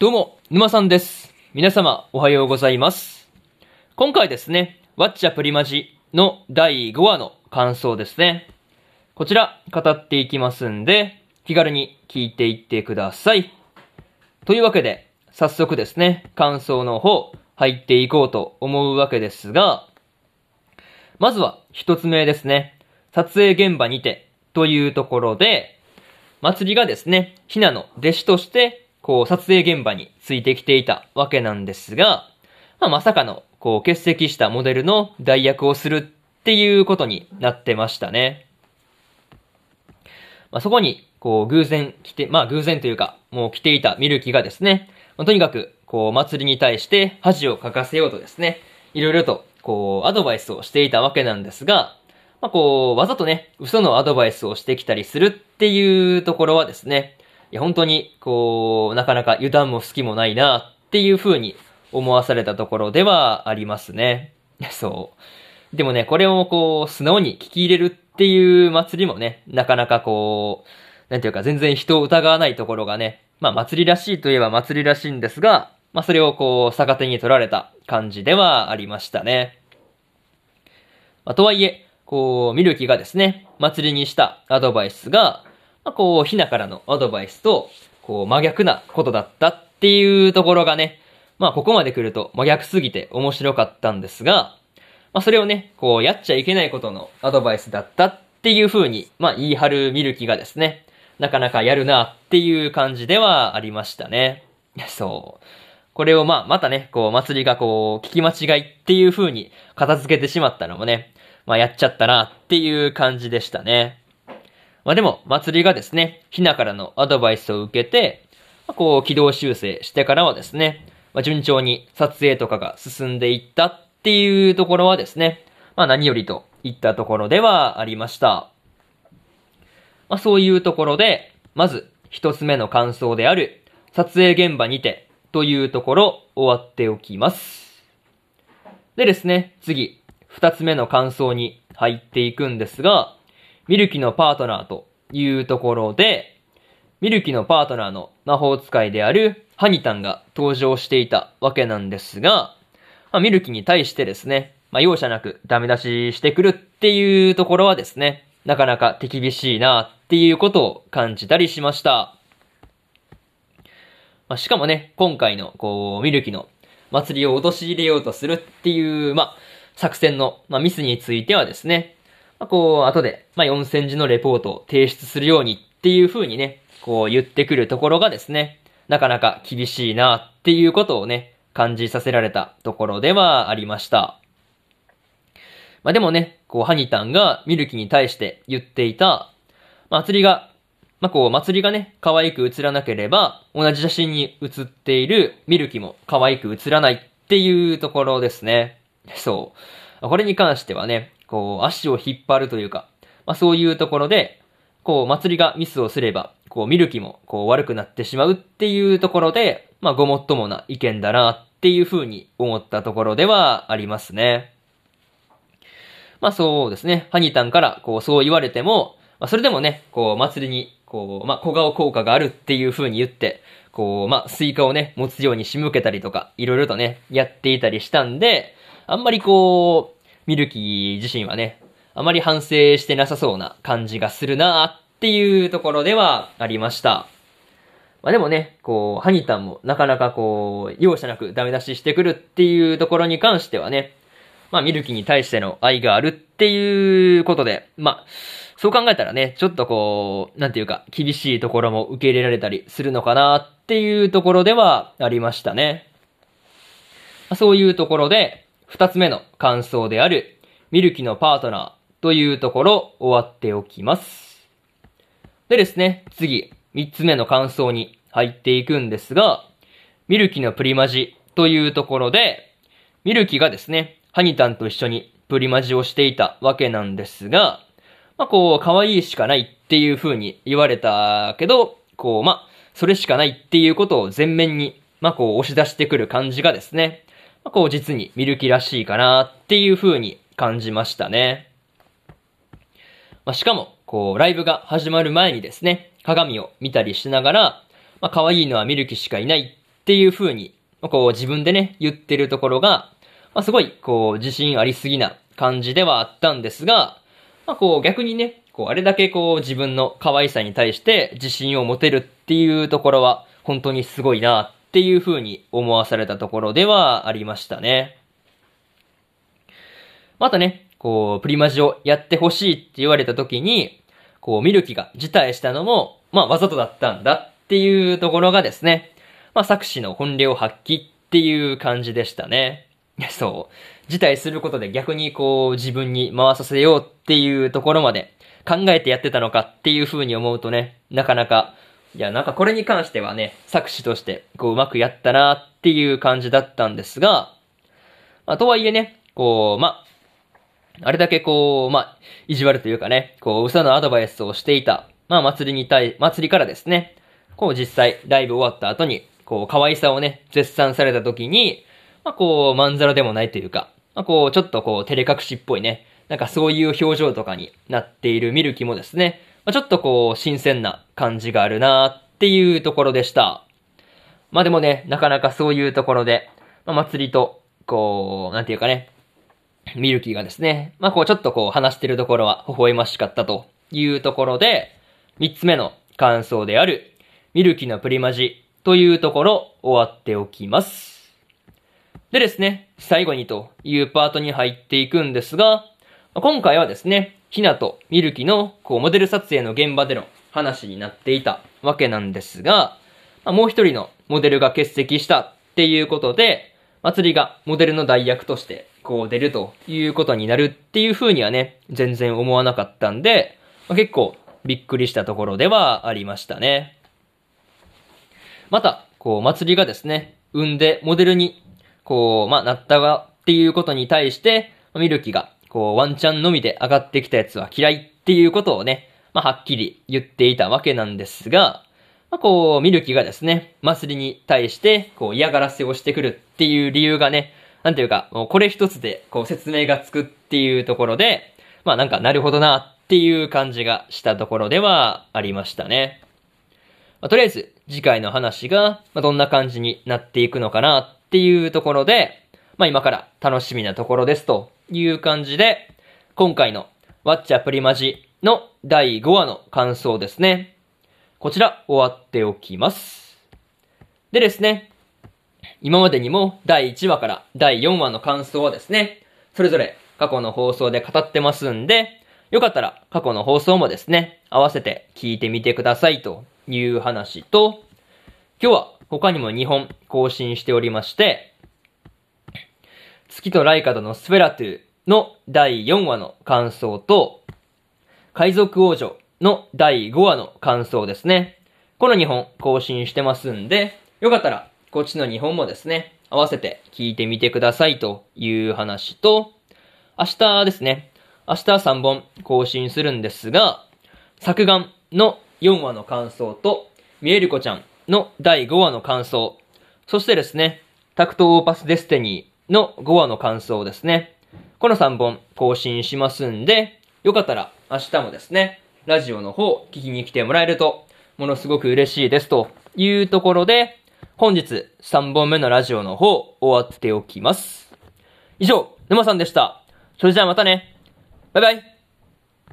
どうも、沼さんです。皆様、おはようございます。今回ですね、ワッチャプリマジの第5話の感想ですね。こちら、語っていきますんで、気軽に聞いていってください。というわけで、早速ですね、感想の方、入っていこうと思うわけですが、まずは一つ目ですね。撮影現場にてというところで、祭りがですね、ひなの弟子として、こう、撮影現場についてきていたわけなんですが、まあ、まさかの、こう、欠席したモデルの代役をするっていうことになってましたね。まあ、そこに、こう、偶然来て、まあ、偶然というか、もう来ていたミルキがですね、まあとにかく、こう、祭りに対して恥をかかせようとですね、いろいろと、こう、アドバイスをしていたわけなんですが、まあ、こう、わざとね、嘘のアドバイスをしてきたりするっていうところはですね、いや、本当に、こう、なかなか油断も隙もないなっていう風に思わされたところではありますね。そう。でもね、これをこう、素直に聞き入れるっていう祭りもね、なかなかこう、なんていうか全然人を疑わないところがね、まあ祭りらしいといえば祭りらしいんですが、まあそれをこう、逆手に取られた感じではありましたね。まあ、とはいえ、こう、ミルキがですね、祭りにしたアドバイスが、まあ、こう、ひなからのアドバイスと、こう、真逆なことだったっていうところがね、まあ、ここまで来ると真逆すぎて面白かったんですが、まあ、それをね、こう、やっちゃいけないことのアドバイスだったっていう風に、まあ、言い張るミルキがですね、なかなかやるなっていう感じではありましたね。そう。これをまあ、またね、こう、祭りがこう、聞き間違いっていう風に片付けてしまったのもね、まあ、やっちゃったなっていう感じでしたね。まあでも、祭りがですね、ひなからのアドバイスを受けて、まあ、こう、軌道修正してからはですね、まあ、順調に撮影とかが進んでいったっていうところはですね、まあ何よりといったところではありました。まあそういうところで、まず一つ目の感想である、撮影現場にてというところ終わっておきます。でですね、次、二つ目の感想に入っていくんですが、ミルキのパートナーというところで、ミルキのパートナーの魔法使いであるハニタンが登場していたわけなんですが、まあ、ミルキに対してですね、まあ、容赦なくダメ出ししてくるっていうところはですね、なかなか手厳しいなっていうことを感じたりしました。まあ、しかもね、今回の、こう、ミルキの祭りを陥れようとするっていう、まあ、作戦の、まあ、ミスについてはですね、まあ、こう、後で、まあ、4戦時のレポートを提出するようにっていう風にね、こう言ってくるところがですね、なかなか厳しいなっていうことをね、感じさせられたところではありました。まあ、でもね、こう、ハニタンがミルキに対して言っていた、祭りが、まあ、こう、祭りがね、可愛く映らなければ、同じ写真に写っているミルキも可愛く映らないっていうところですね。そう。これに関してはね、こう、足を引っ張るというか、まあ、そういうところで、こう、祭りがミスをすれば、こう、ミルキも、こう、悪くなってしまうっていうところで、まあ、ごもっともな意見だなっていうふうに思ったところではありますね。まあ、そうですね。ハニたんから、こう、そう言われても、まあ、それでもね、こう、まつりに、こう、まあ、小顔効果があるっていうふうに言って、こう、まあ、スイカをね、持つように仕向けたりとか、いろいろとね、やっていたりしたんで、あんまりこう、ミルキー自身はね、あまり反省してなさそうな感じがするなっていうところではありました。まあでもね、こう、ハニたんもなかなかこう、容赦なくダメ出ししてくるっていうところに関してはね、まあミルキーに対しての愛があるっていうことで、まあ、そう考えたらね、ちょっとこう、なんていうか、厳しいところも受け入れられたりするのかなっていうところではありましたね。まそういうところで、二つ目の感想である、ミルキのパートナーというところ終わっておきます。でですね、次、三つ目の感想に入っていくんですが、ミルキのプリマジというところで、ミルキがですね、ハニタンと一緒にプリマジをしていたわけなんですが、まあこう、可愛いしかないっていう風に言われたけど、こう、まあ、それしかないっていうことを前面に、まあこう押し出してくる感じがですね、こう実にミルキらしいかなっていう風に感じましたね。まあ、しかも、こう、ライブが始まる前にですね、鏡を見たりしながら、まあ、可愛いのはミルキしかいないっていう風に、まあこう自分でね、言ってるところが、まあ、すごい、こう、自信ありすぎな感じではあったんですが、まあ、こう逆にね、こうあれだけこう自分の可愛さに対して自信を持てるっていうところは、本当にすごいなっていう風に思わされたところではありましたね。またね、こう、プリマジをやってほしいって言われた時に、こう、ミルキが辞退したのも、まあ、わざとだったんだっていうところがですね、まあ、作詞の本領発揮っていう感じでしたね。そう。辞退することで逆にこう、自分に回させようっていうところまで考えてやってたのかっていう風に思うとね、なかなか、いや、なんかこれに関してはね、作詞として、こう、うまくやったなっていう感じだったんですが、まあ、とはいえね、こう、まあ、あれだけこう、まあ、意地悪というかね、こう、嘘のアドバイスをしていた、まあ、祭りに対、祭りからですね、こう、実際、ライブ終わった後に、こう、可愛さをね、絶賛された時に、まあ、こう、まんざらでもないというか、まあ、こう、ちょっとこう、照れ隠しっぽいね、なんかそういう表情とかになっている見る気もですね、まあ、ちょっとこう、新鮮な感じがあるなっていうところでした。まあでもね、なかなかそういうところで、まあ、祭りと、こう、なんていうかね、ミルキーがですね、まあこうちょっとこう話してるところは微笑ましかったというところで、三つ目の感想である、ミルキーのプリマジというところ終わっておきます。でですね、最後にというパートに入っていくんですが、今回はですね、ひなとミルキのこうモデル撮影の現場での話になっていたわけなんですが、まもう一人のモデルが欠席したっていうことで、祭りがモデルの代役としてこう出るということになるっていう風にはね、全然思わなかったんで、まあ、結構びっくりしたところではありましたね。また、こう、祭りがですね、産んでモデルに、こう、まあ、なったがっていうことに対して、ミルキが、こう、ワンチャンのみで上がってきたやつは嫌いっていうことをね、まあ、はっきり言っていたわけなんですが、まあ、こう、ミルキがですね、祭りに対して、こう、嫌がらせをしてくるっていう理由がね、なんていうか、もうこれ一つで、こう説明がつくっていうところで、まあなんかなるほどなっていう感じがしたところではありましたね。まあ、とりあえず、次回の話が、まあ、どんな感じになっていくのかなっていうところで、まあ今から楽しみなところですという感じで、今回のワッチャプリマジの第5話の感想ですね。こちら終わっておきます。でですね、今までにも第1話から第4話の感想はですね、それぞれ過去の放送で語ってますんで、よかったら過去の放送もですね、合わせて聞いてみてくださいという話と、今日は他にも2本更新しておりまして、月とライカとのスペラトゥの第4話の感想と、海賊王女の第5話の感想ですね。この2本更新してますんで、よかったらこっちの2本もですね、合わせて聞いてみてくださいという話と、明日ですね、明日3本更新するんですが、作眼の4話の感想と、ミエルコちゃんの第5話の感想、そしてですね、タクトオーパスデスティニーの5話の感想ですね。この3本更新しますんで、よかったら明日もですね、ラジオの方聞きに来てもらえると、ものすごく嬉しいですというところで、本日3本目のラジオの方終わっておきます。以上、沼さんでした。それじゃあまたね。バイバイ。